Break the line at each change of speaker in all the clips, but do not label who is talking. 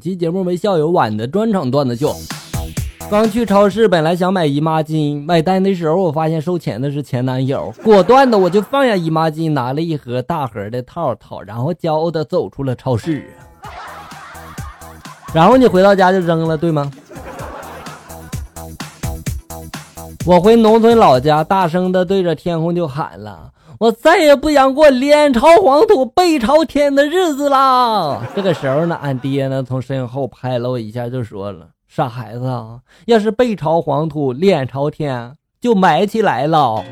期节目为校友晚的专场段子秀。刚去超市，本来想买姨妈巾，买单的时候我发现收钱的是前男友，果断的我就放下姨妈巾，拿了一盒大盒的套套，然后骄傲的走出了超市。然后你回到家就扔了，对吗？我回农村老家，大声的对着天空就喊了：“我再也不想过脸朝黄土背朝天的日子啦！”这个时候呢，俺爹呢从身后拍了我一下，就说了。傻孩子啊，要是背朝黄土脸朝天，就埋起来了。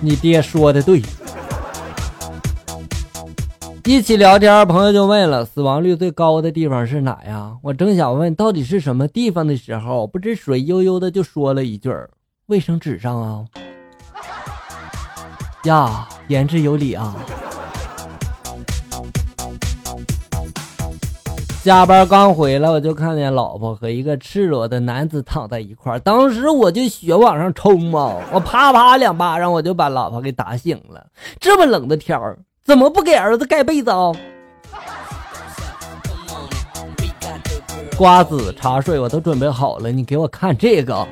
你爹说的对。一起聊天，朋友就问了：死亡率最高的地方是哪呀？我正想问到底是什么地方的时候，不知水悠悠的就说了一句：卫生纸上啊。呀，言之有理啊。加班刚回来，我就看见老婆和一个赤裸的男子躺在一块儿，当时我就血往上冲嘛，我啪啪两巴掌，我就把老婆给打醒了。这么冷的天儿，怎么不给儿子盖被子啊？瓜子、茶水我都准备好了，你给我看这个。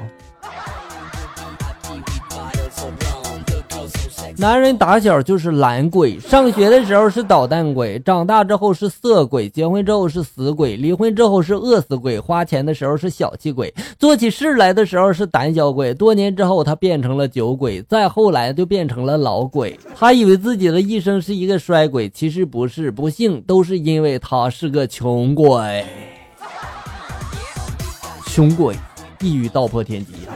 男人打小就是懒鬼，上学的时候是捣蛋鬼，长大之后是色鬼，结婚之后是死鬼，离婚之后是饿死鬼，花钱的时候是小气鬼，做起事来的时候是胆小鬼。多年之后他变成了酒鬼，再后来就变成了老鬼。他以为自己的一生是一个衰鬼，其实不是，不幸都是因为他是个穷鬼。穷鬼，一语道破天机啊！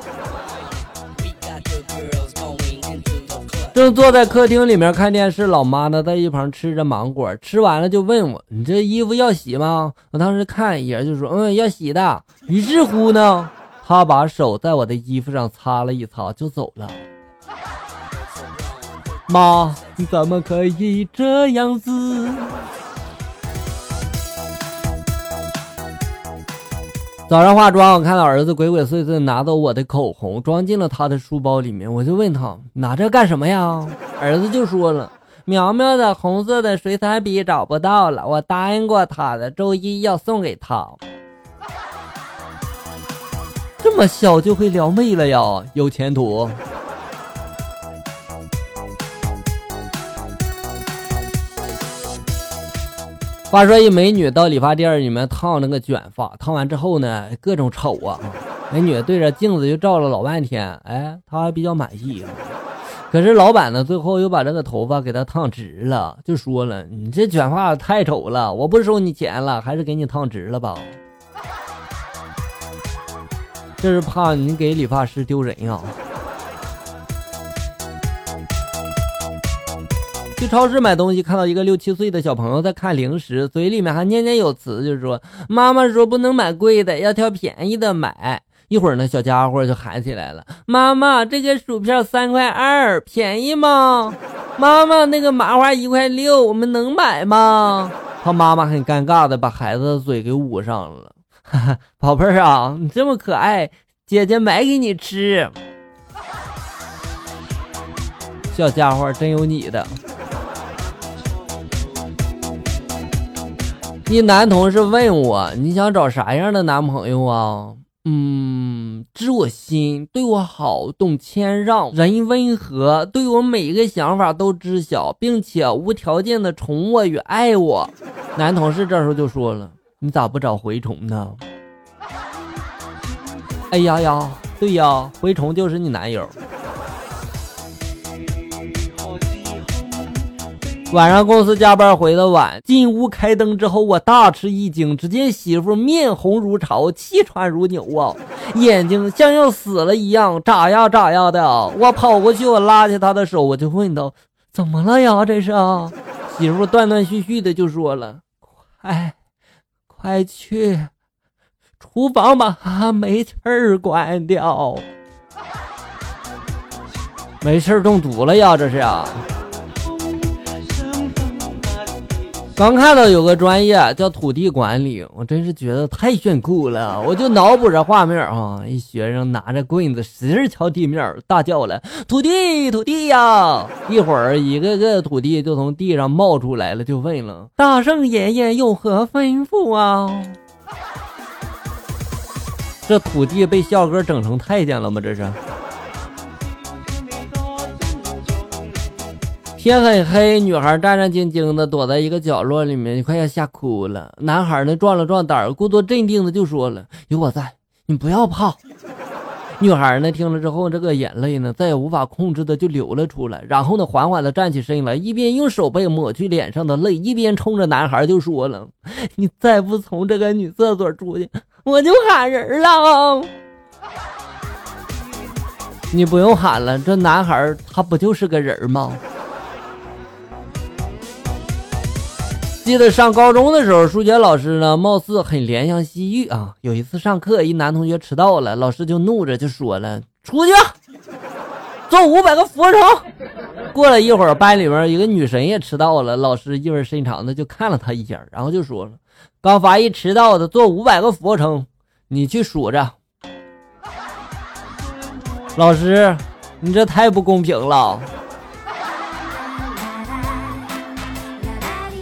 正坐在客厅里面看电视，老妈呢在一旁吃着芒果，吃完了就问我：“你这衣服要洗吗？”我当时看一眼就说：“嗯，要洗的。”于是乎呢，她把手在我的衣服上擦了一擦就走了。妈，你怎么可以这样子？早上化妆，我看到儿子鬼鬼祟祟拿走我的口红，装进了他的书包里面。我就问他拿这干什么呀？儿子就说了：“苗苗的红色的水彩笔找不到了，我答应过他的，周一要送给他。”这么小就会撩妹了呀，有前途。话说一美女到理发店里面烫那个卷发，烫完之后呢，各种丑啊！美女对着镜子就照了老半天，哎，她还比较满意。可是老板呢，最后又把这个头发给她烫直了，就说了：“你这卷发太丑了，我不收你钱了，还是给你烫直了吧。”这是怕你给理发师丢人呀。去超市买东西，看到一个六七岁的小朋友在看零食，嘴里面还念念有词，就说：“妈妈说不能买贵的，要挑便宜的买。”一会儿呢，小家伙就喊起来了：“妈妈，这个薯片三块二，便宜吗？”“妈妈，那个麻花一块六，我们能买吗？”他妈妈很尴尬的把孩子的嘴给捂上了。哈哈，宝贝儿啊，你这么可爱，姐姐买给你吃。小家伙真有你的。一男同事问我：“你想找啥样的男朋友啊？”嗯，知我心，对我好，懂谦让，人温和，对我每一个想法都知晓，并且无条件的宠我与爱我。男同事这时候就说了：“你咋不找蛔虫呢？”哎呀呀，对呀，蛔虫就是你男友。晚上公司加班回的晚，进屋开灯之后，我大吃一惊，只见媳妇面红如潮，气喘如牛啊，眼睛像要死了一样，眨呀眨呀的。我跑过去，我拉起她的手，我就问道：“怎么了呀？这是？”媳妇断断续续的就说了：“快，快去厨房把煤气儿关掉，煤气中毒了呀！这是啊。”刚看到有个专业叫土地管理，我真是觉得太炫酷了。我就脑补着画面啊，一学生拿着棍子使劲敲地面，大叫了：“土地，土地呀！” 一会儿，一个个土地就从地上冒出来了，就问了：“大圣爷爷有何吩咐啊？”这土地被笑哥整成太监了吗？这是。天很黑，女孩战战兢兢的躲在一个角落里面，快要吓哭了。男孩呢，壮了壮胆，故作镇定的就说了：“有我在，你不要怕。”女孩呢，听了之后，这个眼泪呢，再也无法控制的就流了出来。然后呢，缓缓的站起身来，一边用手背抹去脸上的泪，一边冲着男孩就说了：“你再不从这个女厕所出去，我就喊人了。”你不用喊了，这男孩他不就是个人吗？记得上高中的时候，数学老师呢，貌似很怜香惜玉啊。有一次上课，一男同学迟到了，老师就怒着就说了：“出去，做五百个俯卧撑。”过了一会儿，班里面一个女神也迟到了，老师意味深长的就看了她一眼，然后就说了：“刚罚一迟到的做五百个俯卧撑，你去数着。”老师，你这太不公平了。